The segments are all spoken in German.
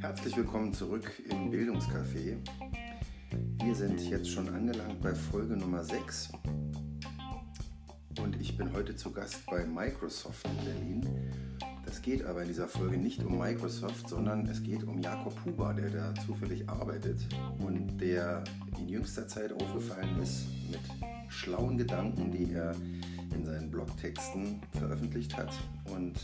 Herzlich willkommen zurück im Bildungscafé. Wir sind jetzt schon angelangt bei Folge Nummer 6 und ich bin heute zu Gast bei Microsoft in Berlin. Das geht aber in dieser Folge nicht um Microsoft, sondern es geht um Jakob Huber, der da zufällig arbeitet und der in jüngster Zeit aufgefallen ist mit schlauen Gedanken, die er in seinen Blogtexten veröffentlicht hat. Und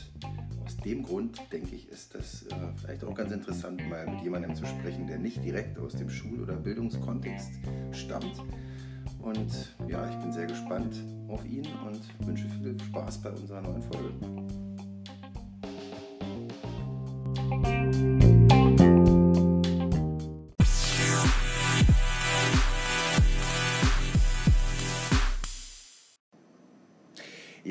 aus dem Grund, denke ich, ist das äh, vielleicht auch ganz interessant, mal mit jemandem zu sprechen, der nicht direkt aus dem Schul- oder Bildungskontext stammt. Und ja, ich bin sehr gespannt auf ihn und wünsche viel Spaß bei unserer neuen Folge.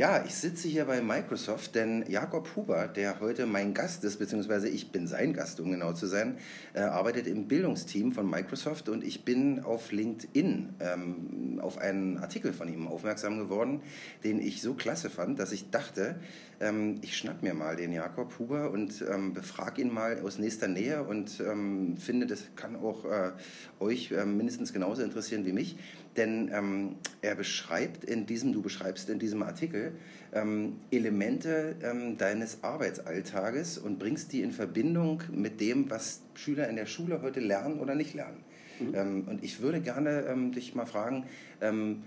Ja, ich sitze hier bei Microsoft, denn Jakob Huber, der heute mein Gast ist, beziehungsweise ich bin sein Gast, um genau zu sein, äh, arbeitet im Bildungsteam von Microsoft und ich bin auf LinkedIn ähm, auf einen Artikel von ihm aufmerksam geworden, den ich so klasse fand, dass ich dachte, ähm, ich schnapp mir mal den Jakob Huber und ähm, befrage ihn mal aus nächster Nähe und ähm, finde, das kann auch äh, euch äh, mindestens genauso interessieren wie mich. Denn ähm, er beschreibt in diesem, du beschreibst in diesem Artikel ähm, Elemente ähm, deines Arbeitsalltages und bringst die in Verbindung mit dem, was Schüler in der Schule heute lernen oder nicht lernen. Mhm. Ähm, und ich würde gerne ähm, dich mal fragen, ähm,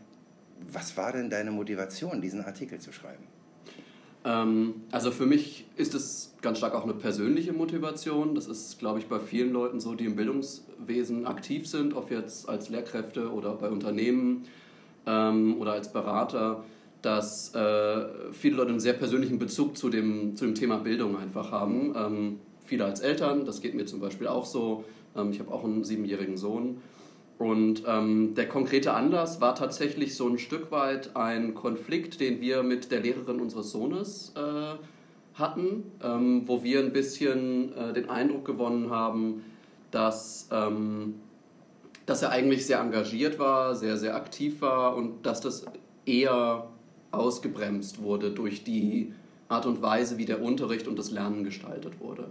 was war denn deine Motivation, diesen Artikel zu schreiben? Also für mich ist es ganz stark auch eine persönliche Motivation. Das ist, glaube ich, bei vielen Leuten so, die im Bildungswesen aktiv sind, ob jetzt als Lehrkräfte oder bei Unternehmen ähm, oder als Berater, dass äh, viele Leute einen sehr persönlichen Bezug zu dem, zu dem Thema Bildung einfach haben. Ähm, viele als Eltern, das geht mir zum Beispiel auch so. Ähm, ich habe auch einen siebenjährigen Sohn. Und ähm, der konkrete Anlass war tatsächlich so ein Stück weit ein Konflikt, den wir mit der Lehrerin unseres Sohnes äh, hatten, ähm, wo wir ein bisschen äh, den Eindruck gewonnen haben, dass, ähm, dass er eigentlich sehr engagiert war, sehr, sehr aktiv war und dass das eher ausgebremst wurde durch die Art und Weise, wie der Unterricht und das Lernen gestaltet wurde.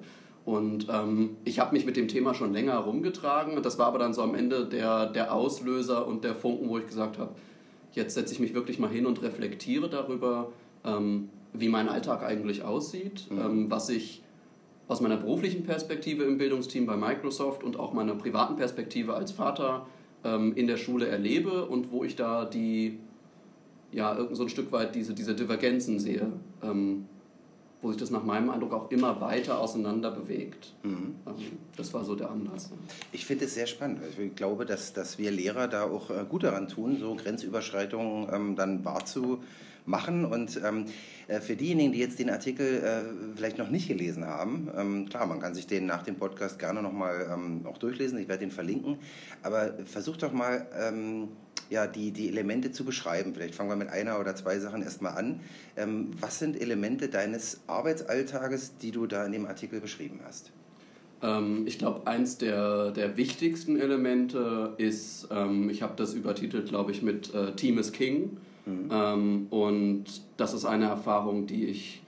Und ähm, ich habe mich mit dem Thema schon länger herumgetragen und das war aber dann so am Ende der, der Auslöser und der Funken, wo ich gesagt habe, jetzt setze ich mich wirklich mal hin und reflektiere darüber, ähm, wie mein Alltag eigentlich aussieht, mhm. ähm, was ich aus meiner beruflichen Perspektive im Bildungsteam bei Microsoft und auch meiner privaten Perspektive als Vater ähm, in der Schule erlebe und wo ich da die, ja, so ein Stück weit diese, diese Divergenzen sehe, ähm, wo sich das nach meinem Eindruck auch immer weiter auseinander bewegt. Mhm. Ähm, das war so der Anlass. Ich finde es sehr spannend. Ich glaube, dass, dass wir Lehrer da auch äh, gut daran tun, so Grenzüberschreitungen ähm, dann wahrzunehmen machen. Und ähm, äh, für diejenigen, die jetzt den Artikel äh, vielleicht noch nicht gelesen haben, ähm, klar, man kann sich den nach dem Podcast gerne nochmal ähm, auch durchlesen. Ich werde den verlinken. Aber versucht doch mal, ähm, ja, die, die Elemente zu beschreiben. Vielleicht fangen wir mit einer oder zwei Sachen erstmal an. Ähm, was sind Elemente deines Arbeitsalltages, die du da in dem Artikel beschrieben hast? Ähm, ich glaube, eins der, der wichtigsten Elemente ist, ähm, ich habe das übertitelt, glaube ich, mit äh, Team is King. Mhm. Ähm, und das ist eine Erfahrung, die ich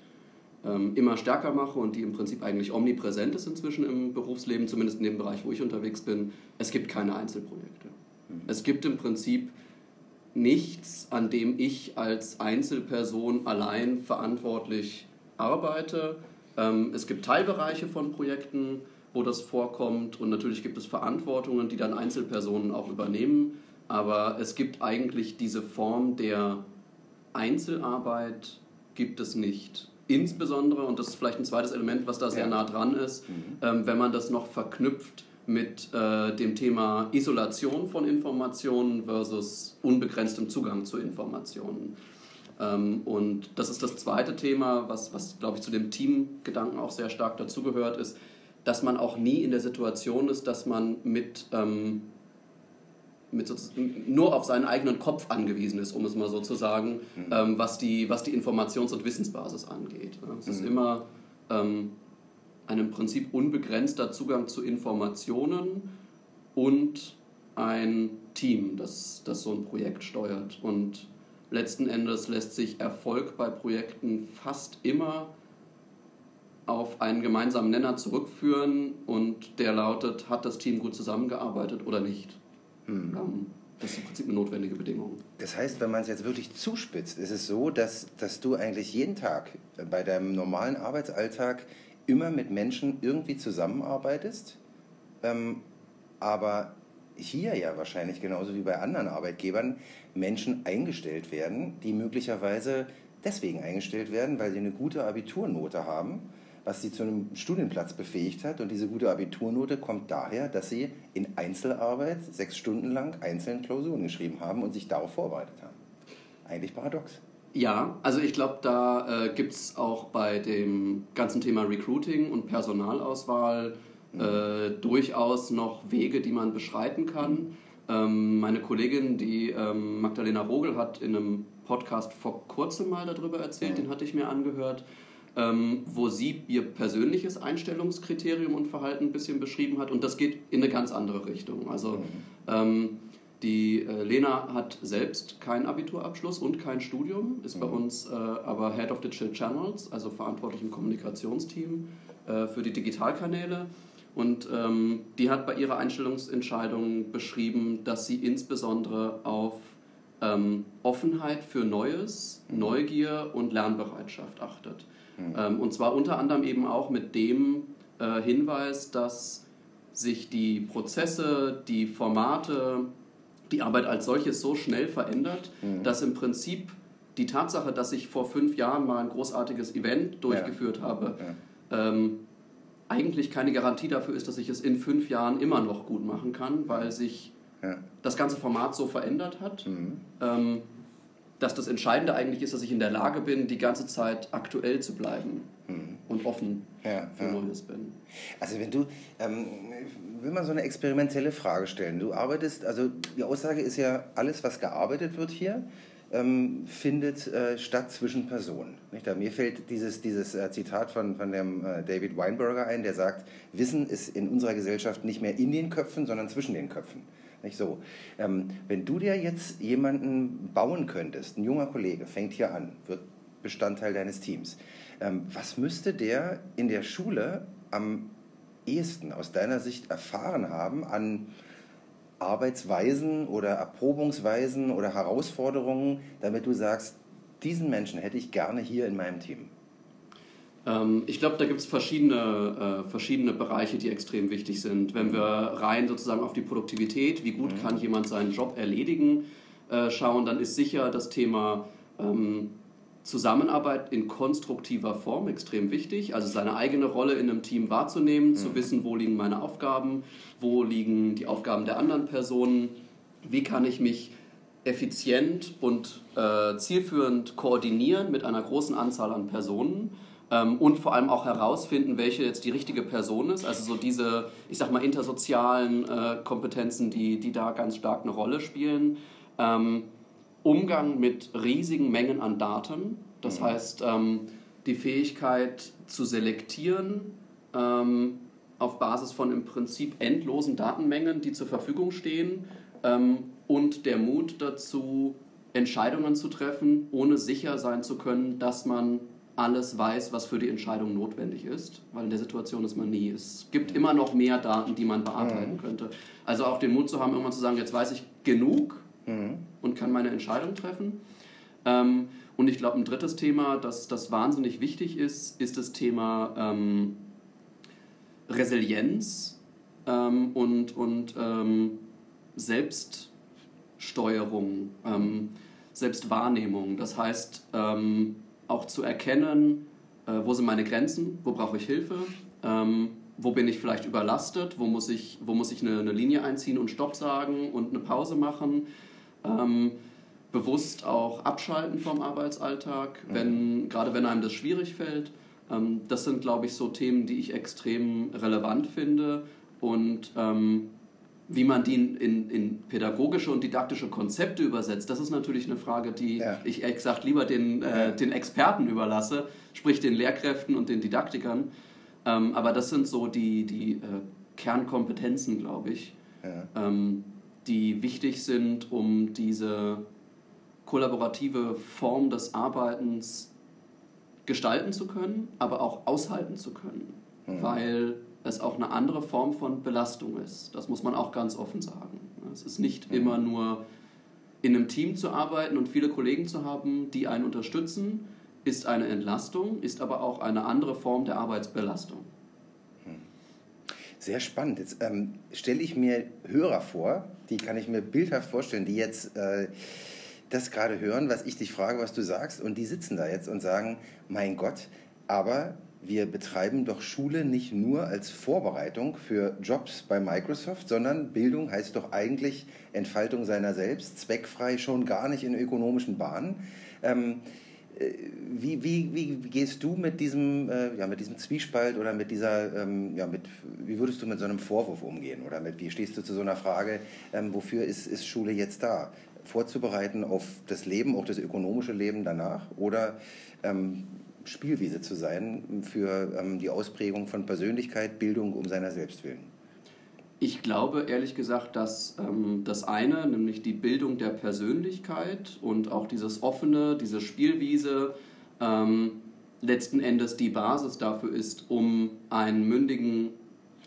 ähm, immer stärker mache und die im Prinzip eigentlich omnipräsent ist inzwischen im Berufsleben, zumindest in dem Bereich, wo ich unterwegs bin. Es gibt keine Einzelprojekte. Mhm. Es gibt im Prinzip nichts, an dem ich als Einzelperson allein verantwortlich arbeite. Ähm, es gibt Teilbereiche von Projekten, wo das vorkommt und natürlich gibt es Verantwortungen, die dann Einzelpersonen auch übernehmen. Aber es gibt eigentlich diese Form der Einzelarbeit gibt es nicht. Insbesondere, und das ist vielleicht ein zweites Element, was da sehr nah dran ist, mhm. ähm, wenn man das noch verknüpft mit äh, dem Thema Isolation von Informationen versus unbegrenztem Zugang zu Informationen. Ähm, und das ist das zweite Thema, was, was glaube ich, zu dem Teamgedanken auch sehr stark dazugehört, ist, dass man auch nie in der Situation ist, dass man mit ähm, mit nur auf seinen eigenen Kopf angewiesen ist, um es mal so zu sagen, mhm. ähm, was, die, was die Informations- und Wissensbasis angeht. Es mhm. ist immer ähm, ein im Prinzip unbegrenzter Zugang zu Informationen und ein Team, das, das so ein Projekt steuert. Und letzten Endes lässt sich Erfolg bei Projekten fast immer auf einen gemeinsamen Nenner zurückführen und der lautet, hat das Team gut zusammengearbeitet oder nicht. Hm. Ähm, das ist im Prinzip eine notwendige Bedingung. Das heißt, wenn man es jetzt wirklich zuspitzt, ist es so, dass, dass du eigentlich jeden Tag bei deinem normalen Arbeitsalltag immer mit Menschen irgendwie zusammenarbeitest, ähm, aber hier ja wahrscheinlich genauso wie bei anderen Arbeitgebern Menschen eingestellt werden, die möglicherweise deswegen eingestellt werden, weil sie eine gute Abiturnote haben was sie zu einem Studienplatz befähigt hat. Und diese gute Abiturnote kommt daher, dass sie in Einzelarbeit sechs Stunden lang einzelne Klausuren geschrieben haben und sich darauf vorbereitet haben. Eigentlich paradox. Ja, also ich glaube, da äh, gibt es auch bei dem ganzen Thema Recruiting und Personalauswahl mhm. äh, durchaus noch Wege, die man beschreiten kann. Ähm, meine Kollegin, die ähm, Magdalena Rogel, hat in einem Podcast vor kurzem mal darüber erzählt, mhm. den hatte ich mir angehört ähm, wo sie ihr persönliches Einstellungskriterium und Verhalten ein bisschen beschrieben hat. Und das geht in eine ganz andere Richtung. Also mhm. ähm, die äh, Lena hat selbst keinen Abiturabschluss und kein Studium, ist mhm. bei uns äh, aber Head of Digital Channels, also verantwortlich im Kommunikationsteam äh, für die Digitalkanäle. Und ähm, die hat bei ihrer Einstellungsentscheidung beschrieben, dass sie insbesondere auf ähm, Offenheit für Neues, mhm. Neugier und Lernbereitschaft achtet. Mhm. Ähm, und zwar unter anderem eben auch mit dem äh, Hinweis, dass sich die Prozesse, die Formate, die Arbeit als solches so schnell verändert, mhm. dass im Prinzip die Tatsache, dass ich vor fünf Jahren mal ein großartiges Event durchgeführt ja. habe, ja. Ähm, eigentlich keine Garantie dafür ist, dass ich es in fünf Jahren immer noch gut machen kann, weil sich ja. das ganze Format so verändert hat. Mhm. Ähm, dass das Entscheidende eigentlich ist, dass ich in der Lage bin, die ganze Zeit aktuell zu bleiben. Und offen ja, für ja. Neues bin. Also wenn du, ähm, will man so eine experimentelle Frage stellen. Du arbeitest, also die Aussage ist ja, alles, was gearbeitet wird hier, ähm, findet äh, statt zwischen Personen. Nicht? Da, mir fällt dieses, dieses äh, Zitat von, von dem äh, David Weinberger ein, der sagt, Wissen ist in unserer Gesellschaft nicht mehr in den Köpfen, sondern zwischen den Köpfen. Nicht so. Ähm, wenn du dir jetzt jemanden bauen könntest, ein junger Kollege fängt hier an, wird Bestandteil deines Teams. Ähm, was müsste der in der Schule am ehesten aus deiner Sicht erfahren haben an Arbeitsweisen oder Erprobungsweisen oder Herausforderungen, damit du sagst, diesen Menschen hätte ich gerne hier in meinem Team? Ähm, ich glaube, da gibt es verschiedene, äh, verschiedene Bereiche, die extrem wichtig sind. Wenn wir rein sozusagen auf die Produktivität, wie gut mhm. kann jemand seinen Job erledigen, äh, schauen, dann ist sicher das Thema ähm, Zusammenarbeit in konstruktiver Form extrem wichtig. Also seine eigene Rolle in einem Team wahrzunehmen, mhm. zu wissen, wo liegen meine Aufgaben, wo liegen die Aufgaben der anderen Personen, wie kann ich mich effizient und äh, zielführend koordinieren mit einer großen Anzahl an Personen ähm, und vor allem auch herausfinden, welche jetzt die richtige Person ist. Also so diese, ich sag mal, intersozialen äh, Kompetenzen, die, die da ganz stark eine Rolle spielen. Ähm, Umgang mit riesigen Mengen an Daten, das mhm. heißt ähm, die Fähigkeit zu selektieren ähm, auf Basis von im Prinzip endlosen Datenmengen, die zur Verfügung stehen ähm, und der Mut dazu, Entscheidungen zu treffen, ohne sicher sein zu können, dass man alles weiß, was für die Entscheidung notwendig ist, weil in der Situation ist man nie. Es gibt immer noch mehr Daten, die man bearbeiten mhm. könnte. Also auch den Mut zu haben, irgendwann zu sagen, jetzt weiß ich genug mhm. und kann meine Entscheidung treffen. Ähm, und ich glaube, ein drittes Thema, das, das wahnsinnig wichtig ist, ist das Thema ähm, Resilienz ähm, und, und ähm, Selbststeuerung, ähm, Selbstwahrnehmung. Das heißt, ähm, auch zu erkennen, äh, wo sind meine Grenzen, wo brauche ich Hilfe, wo bin ich vielleicht überlastet, wo muss ich, wo muss ich eine, eine Linie einziehen und Stopp sagen und eine Pause machen. Ähm, bewusst auch abschalten vom Arbeitsalltag, mhm. wenn, gerade wenn einem das schwierig fällt. Ähm, das sind, glaube ich, so Themen, die ich extrem relevant finde und ähm, wie man die in, in, pädagogische und didaktische Konzepte übersetzt, das ist natürlich eine Frage, die ja. ich ehrlich gesagt lieber den, äh, den Experten überlasse, sprich den Lehrkräften und den Didaktikern. Ähm, aber das sind so die, die äh, Kernkompetenzen, glaube ich, ja. ähm, die wichtig sind, um diese kollaborative Form des Arbeitens gestalten zu können, aber auch aushalten zu können, mhm. weil es auch eine andere Form von Belastung ist. Das muss man auch ganz offen sagen. Es ist nicht mhm. immer nur in einem Team zu arbeiten und viele Kollegen zu haben, die einen unterstützen, ist eine Entlastung, ist aber auch eine andere Form der Arbeitsbelastung. Sehr spannend. Jetzt ähm, stelle ich mir Hörer vor, die kann ich mir bildhaft vorstellen, die jetzt äh, das gerade hören, was ich dich frage, was du sagst, und die sitzen da jetzt und sagen, mein Gott, aber wir betreiben doch Schule nicht nur als Vorbereitung für Jobs bei Microsoft, sondern Bildung heißt doch eigentlich Entfaltung seiner selbst, zweckfrei schon gar nicht in ökonomischen Bahnen. Ähm, äh, wie, wie, wie, gehst du mit diesem, äh, ja, mit diesem Zwiespalt oder mit dieser, ähm, ja, mit, wie würdest du mit so einem Vorwurf umgehen? Oder mit, wie stehst du zu so einer Frage, ähm, wofür ist, ist Schule jetzt da? Vorzubereiten auf das Leben, auch das ökonomische Leben danach? Oder ähm, Spielwiese zu sein für ähm, die Ausprägung von Persönlichkeit, Bildung um seiner selbst willen? Ich glaube ehrlich gesagt, dass ähm, das eine, nämlich die Bildung der Persönlichkeit und auch dieses offene, diese Spielwiese, ähm, letzten Endes die Basis dafür ist, um einen mündigen,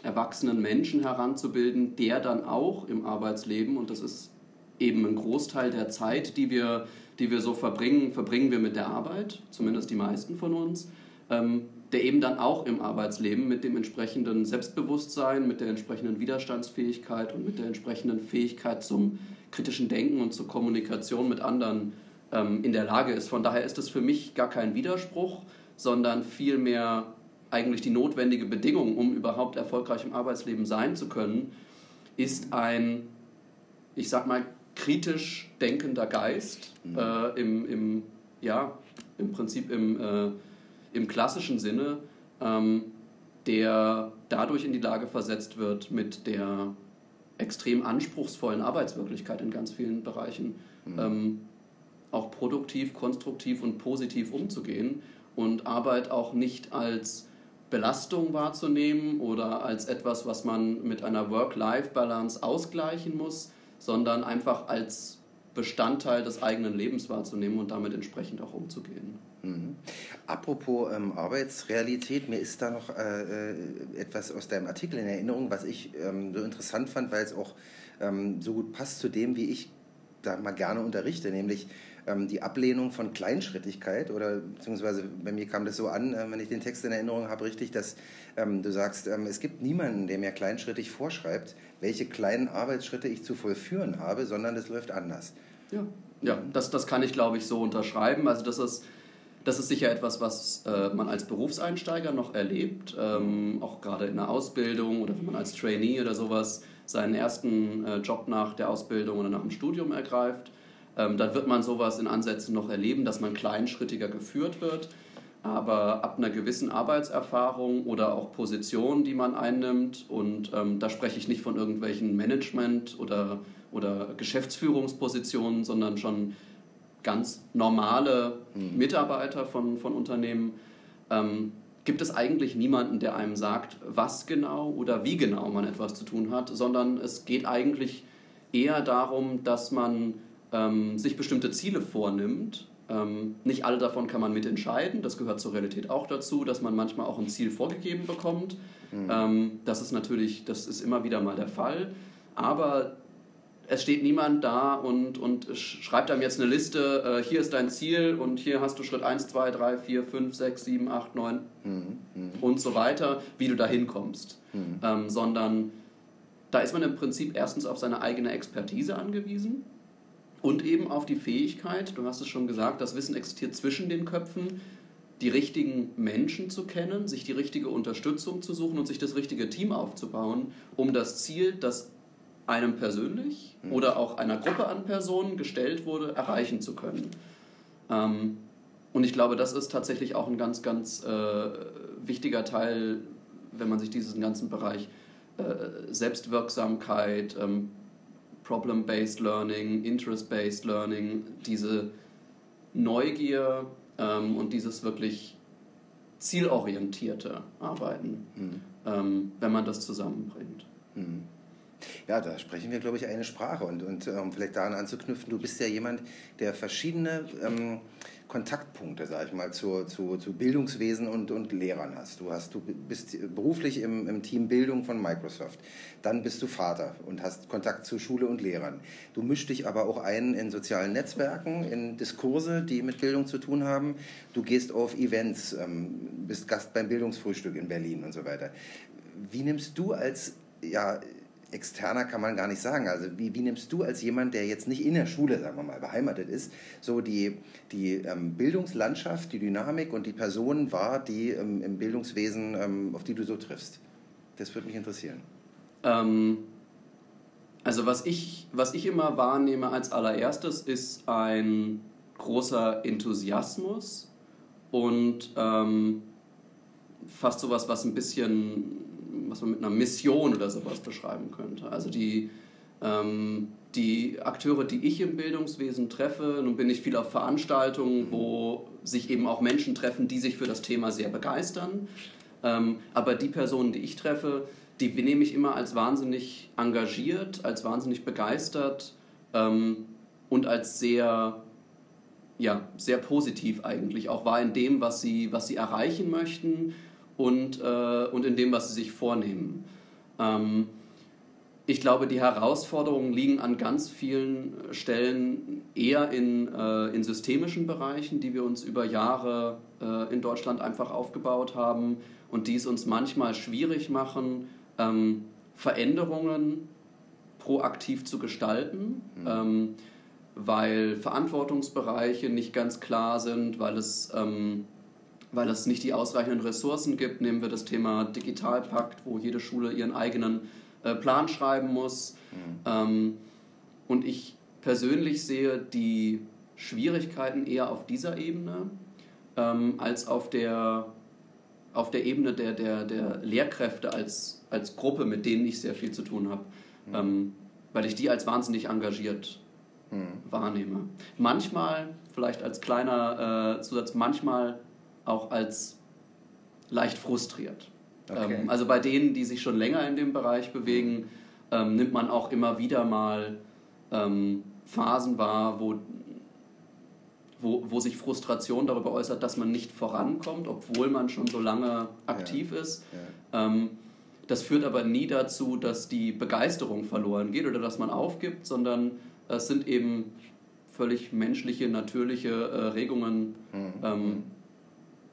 erwachsenen Menschen heranzubilden, der dann auch im Arbeitsleben, und das ist eben ein Großteil der Zeit, die wir die wir so verbringen, verbringen wir mit der Arbeit, zumindest die meisten von uns, ähm, der eben dann auch im Arbeitsleben mit dem entsprechenden Selbstbewusstsein, mit der entsprechenden Widerstandsfähigkeit und mit der entsprechenden Fähigkeit zum kritischen Denken und zur Kommunikation mit anderen ähm, in der Lage ist. Von daher ist es für mich gar kein Widerspruch, sondern vielmehr eigentlich die notwendige Bedingung, um überhaupt erfolgreich im Arbeitsleben sein zu können, ist ein, ich sag mal, kritisch denkender Geist mhm. äh, im, im, ja, im Prinzip im, äh, im klassischen Sinne, ähm, der dadurch in die Lage versetzt wird, mit der extrem anspruchsvollen Arbeitswirklichkeit in ganz vielen Bereichen mhm. ähm, auch produktiv, konstruktiv und positiv umzugehen und Arbeit auch nicht als Belastung wahrzunehmen oder als etwas, was man mit einer Work-Life-Balance ausgleichen muss, sondern einfach als Bestandteil des eigenen Lebens wahrzunehmen und damit entsprechend auch umzugehen. Mhm. Apropos ähm, Arbeitsrealität, mir ist da noch äh, äh, etwas aus deinem Artikel in Erinnerung, was ich ähm, so interessant fand, weil es auch ähm, so gut passt zu dem, wie ich da mal gerne unterrichte, nämlich ähm, die Ablehnung von Kleinschrittigkeit oder beziehungsweise bei mir kam das so an, äh, wenn ich den Text in Erinnerung habe, richtig, dass ähm, du sagst, ähm, es gibt niemanden, der mir kleinschrittig vorschreibt, welche kleinen Arbeitsschritte ich zu vollführen habe, sondern es läuft anders. Ja, ja das, das kann ich, glaube ich, so unterschreiben. Also das ist, das ist sicher etwas, was äh, man als Berufseinsteiger noch erlebt, ähm, auch gerade in der Ausbildung oder wenn man als Trainee oder sowas seinen ersten äh, Job nach der Ausbildung oder nach dem Studium ergreift ähm, dann wird man sowas in Ansätzen noch erleben, dass man kleinschrittiger geführt wird. Aber ab einer gewissen Arbeitserfahrung oder auch Position, die man einnimmt, und ähm, da spreche ich nicht von irgendwelchen Management- oder, oder Geschäftsführungspositionen, sondern schon ganz normale mhm. Mitarbeiter von, von Unternehmen, ähm, gibt es eigentlich niemanden, der einem sagt, was genau oder wie genau man etwas zu tun hat, sondern es geht eigentlich eher darum, dass man ähm, sich bestimmte Ziele vornimmt. Ähm, nicht alle davon kann man mitentscheiden. Das gehört zur Realität auch dazu, dass man manchmal auch ein Ziel vorgegeben bekommt. Mhm. Das ist natürlich, das ist immer wieder mal der Fall. Aber es steht niemand da und, und schreibt einem jetzt eine Liste, äh, hier ist dein Ziel und hier hast du Schritt 1, 2, 3, 4, 5, 6, 7, 8, 9 mhm. und so weiter, wie du da hinkommst. Mhm. Ähm, sondern da ist man im Prinzip erstens auf seine eigene Expertise angewiesen und eben auf die Fähigkeit, du hast es schon gesagt, das Wissen existiert zwischen den Köpfen, die richtigen Menschen zu kennen, sich die richtige Unterstützung zu suchen und sich das richtige Team aufzubauen, um das Ziel, das einem persönlich mhm. oder auch einer Gruppe an Personen gestellt wurde, erreichen zu können. Ähm, und ich glaube, das ist tatsächlich auch ein ganz, ganz äh, wichtiger Teil, wenn man sich diesen ganzen Bereich äh, Selbstwirksamkeit, ähm, Problem-Based Learning, Interest-Based Learning, diese Neugier ähm, und dieses wirklich zielorientierte Arbeiten, mhm. ähm, wenn man das zusammenbringt. Mhm. Ja, da sprechen wir, glaube ich, eine Sprache. Und, und um ähm, vielleicht daran anzuknüpfen, du bist ja jemand, der verschiedene ähm, Kontaktpunkte, sage ich mal, zu, zu, zu Bildungswesen und, und Lehrern hast. Du, hast. du bist beruflich im, im Team Bildung von Microsoft. Dann bist du Vater und hast Kontakt zu Schule und Lehrern. Du mischst dich aber auch ein in sozialen Netzwerken, in Diskurse, die mit Bildung zu tun haben. Du gehst auf Events, ähm, bist Gast beim Bildungsfrühstück in Berlin und so weiter. Wie nimmst du als ja, externer kann man gar nicht sagen. Also wie, wie nimmst du als jemand, der jetzt nicht in der Schule, sagen wir mal, beheimatet ist, so die, die ähm, Bildungslandschaft, die Dynamik und die Personen wahr, die ähm, im Bildungswesen, ähm, auf die du so triffst? Das würde mich interessieren. Ähm, also was ich, was ich immer wahrnehme als allererstes ist ein großer Enthusiasmus und ähm, fast sowas, was ein bisschen was man mit einer Mission oder sowas beschreiben könnte. Also die, ähm, die Akteure, die ich im Bildungswesen treffe, nun bin ich viel auf Veranstaltungen, wo sich eben auch Menschen treffen, die sich für das Thema sehr begeistern. Ähm, aber die Personen, die ich treffe, die nehme ich immer als wahnsinnig engagiert, als wahnsinnig begeistert ähm, und als sehr, ja, sehr positiv eigentlich auch war in dem, was sie, was sie erreichen möchten und, äh, und in dem, was sie sich vornehmen. Ähm, ich glaube, die Herausforderungen liegen an ganz vielen Stellen eher in, äh, in systemischen Bereichen, die wir uns über Jahre äh, in Deutschland einfach aufgebaut haben und die es uns manchmal schwierig machen, ähm, Veränderungen proaktiv zu gestalten, mhm. ähm, weil Verantwortungsbereiche nicht ganz klar sind, weil es ähm, weil es nicht die ausreichenden Ressourcen gibt. Nehmen wir das Thema Digitalpakt, wo jede Schule ihren eigenen äh, Plan schreiben muss. Mhm. Ähm, und ich persönlich sehe die Schwierigkeiten eher auf dieser Ebene ähm, als auf der, auf der Ebene der, der, der Lehrkräfte als, als Gruppe, mit denen ich sehr viel zu tun habe, mhm. ähm, weil ich die als wahnsinnig engagiert mhm. wahrnehme. Manchmal, vielleicht als kleiner äh, Zusatz, manchmal auch als leicht frustriert. Okay. Ähm, also bei denen, die sich schon länger in dem Bereich bewegen, ähm, nimmt man auch immer wieder mal ähm, Phasen wahr, wo, wo, wo sich Frustration darüber äußert, dass man nicht vorankommt, obwohl man schon so lange aktiv ja. ist. Ja. Ähm, das führt aber nie dazu, dass die Begeisterung verloren geht oder dass man aufgibt, sondern es sind eben völlig menschliche, natürliche äh, Regungen, mhm.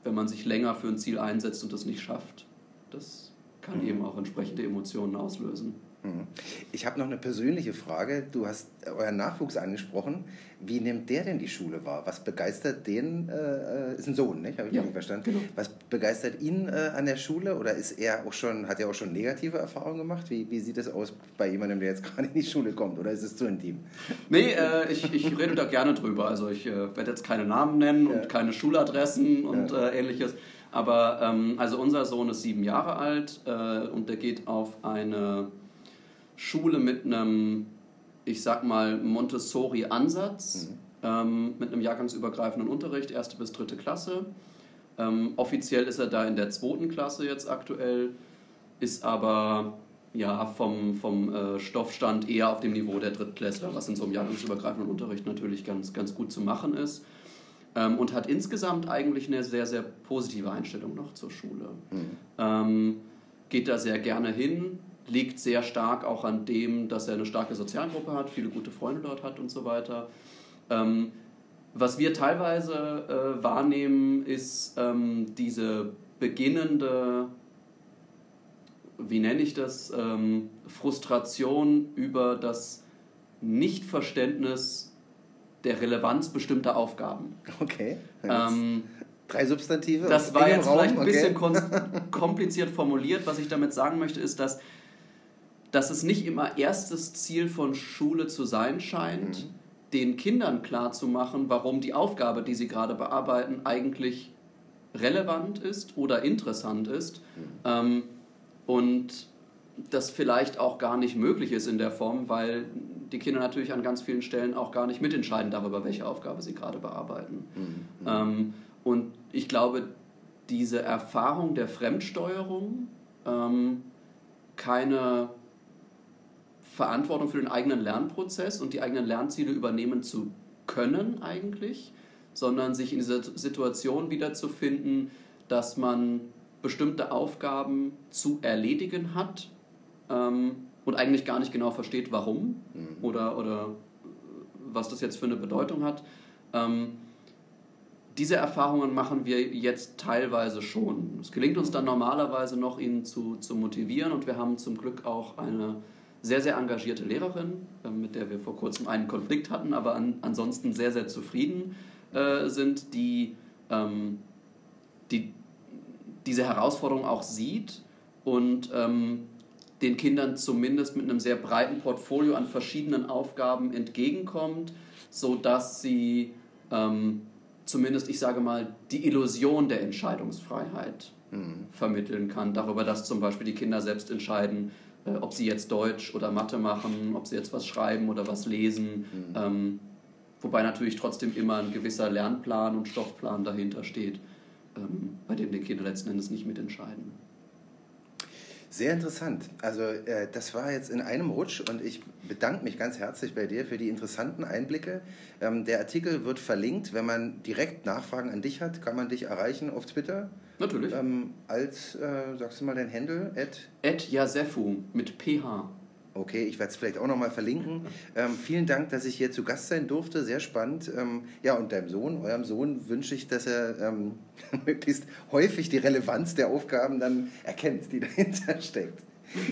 Wenn man sich länger für ein Ziel einsetzt und das nicht schafft. Das kann mhm. eben auch entsprechende Emotionen auslösen. Mhm. Ich habe noch eine persönliche Frage. Du hast euren Nachwuchs angesprochen. Wie nimmt der denn die Schule wahr? Was begeistert den? Äh, ist ein Sohn, nicht? Habe ich ja, nicht verstanden. Genau. Was begeistert ihn äh, an der Schule? Oder ist er auch schon, hat er auch schon negative Erfahrungen gemacht? Wie, wie sieht es aus bei jemandem, der jetzt gerade in die Schule kommt? Oder ist es zu intim? Nee, äh, ich, ich rede da gerne drüber. Also ich äh, werde jetzt keine Namen nennen ja. und keine Schuladressen und ja. Äh, ähnliches. Aber ähm, also unser Sohn ist sieben Jahre alt äh, und der geht auf eine Schule mit einem, ich sag mal, Montessori-Ansatz, mhm. ähm, mit einem jahrgangsübergreifenden Unterricht, erste bis dritte Klasse. Ähm, offiziell ist er da in der zweiten Klasse jetzt aktuell, ist aber ja, vom, vom äh, Stoffstand eher auf dem Niveau der Drittklässler, was in so einem jahrgangsübergreifenden Unterricht natürlich ganz, ganz gut zu machen ist. Ähm, und hat insgesamt eigentlich eine sehr, sehr positive Einstellung noch zur Schule. Mhm. Ähm, geht da sehr gerne hin, liegt sehr stark auch an dem, dass er eine starke Sozialgruppe hat, viele gute Freunde dort hat und so weiter. Ähm, was wir teilweise äh, wahrnehmen, ist ähm, diese beginnende, wie nenne ich das, ähm, Frustration über das Nichtverständnis der Relevanz bestimmter Aufgaben. Okay. Ähm, Drei Substantive? Das war jetzt Raum, vielleicht ein bisschen okay. kompliziert formuliert. Was ich damit sagen möchte, ist, dass dass es nicht immer erstes Ziel von Schule zu sein scheint, mhm. den Kindern klarzumachen, warum die Aufgabe, die sie gerade bearbeiten, eigentlich relevant ist oder interessant ist. Mhm. Ähm, und das vielleicht auch gar nicht möglich ist in der Form, weil die Kinder natürlich an ganz vielen Stellen auch gar nicht mitentscheiden darüber, welche Aufgabe sie gerade bearbeiten. Mhm. Ähm, und ich glaube, diese Erfahrung der Fremdsteuerung, ähm, keine Verantwortung für den eigenen Lernprozess und die eigenen Lernziele übernehmen zu können eigentlich, sondern sich in dieser Situation wiederzufinden, dass man bestimmte Aufgaben zu erledigen hat ähm, und eigentlich gar nicht genau versteht, warum mhm. oder, oder was das jetzt für eine Bedeutung hat. Ähm, diese Erfahrungen machen wir jetzt teilweise schon. Es gelingt uns dann normalerweise noch, ihn zu, zu motivieren und wir haben zum Glück auch eine sehr, sehr engagierte Lehrerin, äh, mit der wir vor kurzem einen Konflikt hatten, aber an, ansonsten sehr, sehr zufrieden äh, sind, die, ähm, die diese Herausforderung auch sieht und ähm, den Kindern zumindest mit einem sehr breiten Portfolio an verschiedenen Aufgaben entgegenkommt, sodass sie ähm, zumindest, ich sage mal, die Illusion der Entscheidungsfreiheit mhm. vermitteln kann, darüber, dass zum Beispiel die Kinder selbst entscheiden, äh, ob sie jetzt Deutsch oder Mathe machen, ob sie jetzt was schreiben oder was lesen. Mhm. Ähm, wobei natürlich trotzdem immer ein gewisser Lernplan und Stoffplan dahinter steht, ähm, bei dem die Kinder letzten Endes nicht mitentscheiden. Sehr interessant. Also äh, das war jetzt in einem Rutsch und ich bedanke mich ganz herzlich bei dir für die interessanten Einblicke. Ähm, der Artikel wird verlinkt. Wenn man direkt Nachfragen an dich hat, kann man dich erreichen auf Twitter. Natürlich. Ähm, als, äh, sagst du mal dein Handle? At? At Yasefu mit PH. Okay, ich werde es vielleicht auch nochmal verlinken. Ähm, vielen Dank, dass ich hier zu Gast sein durfte. Sehr spannend. Ähm, ja, und deinem Sohn, eurem Sohn, wünsche ich, dass er ähm, möglichst häufig die Relevanz der Aufgaben dann erkennt, die dahinter steckt.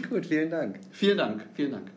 Gut, vielen Dank. Vielen Dank, vielen Dank.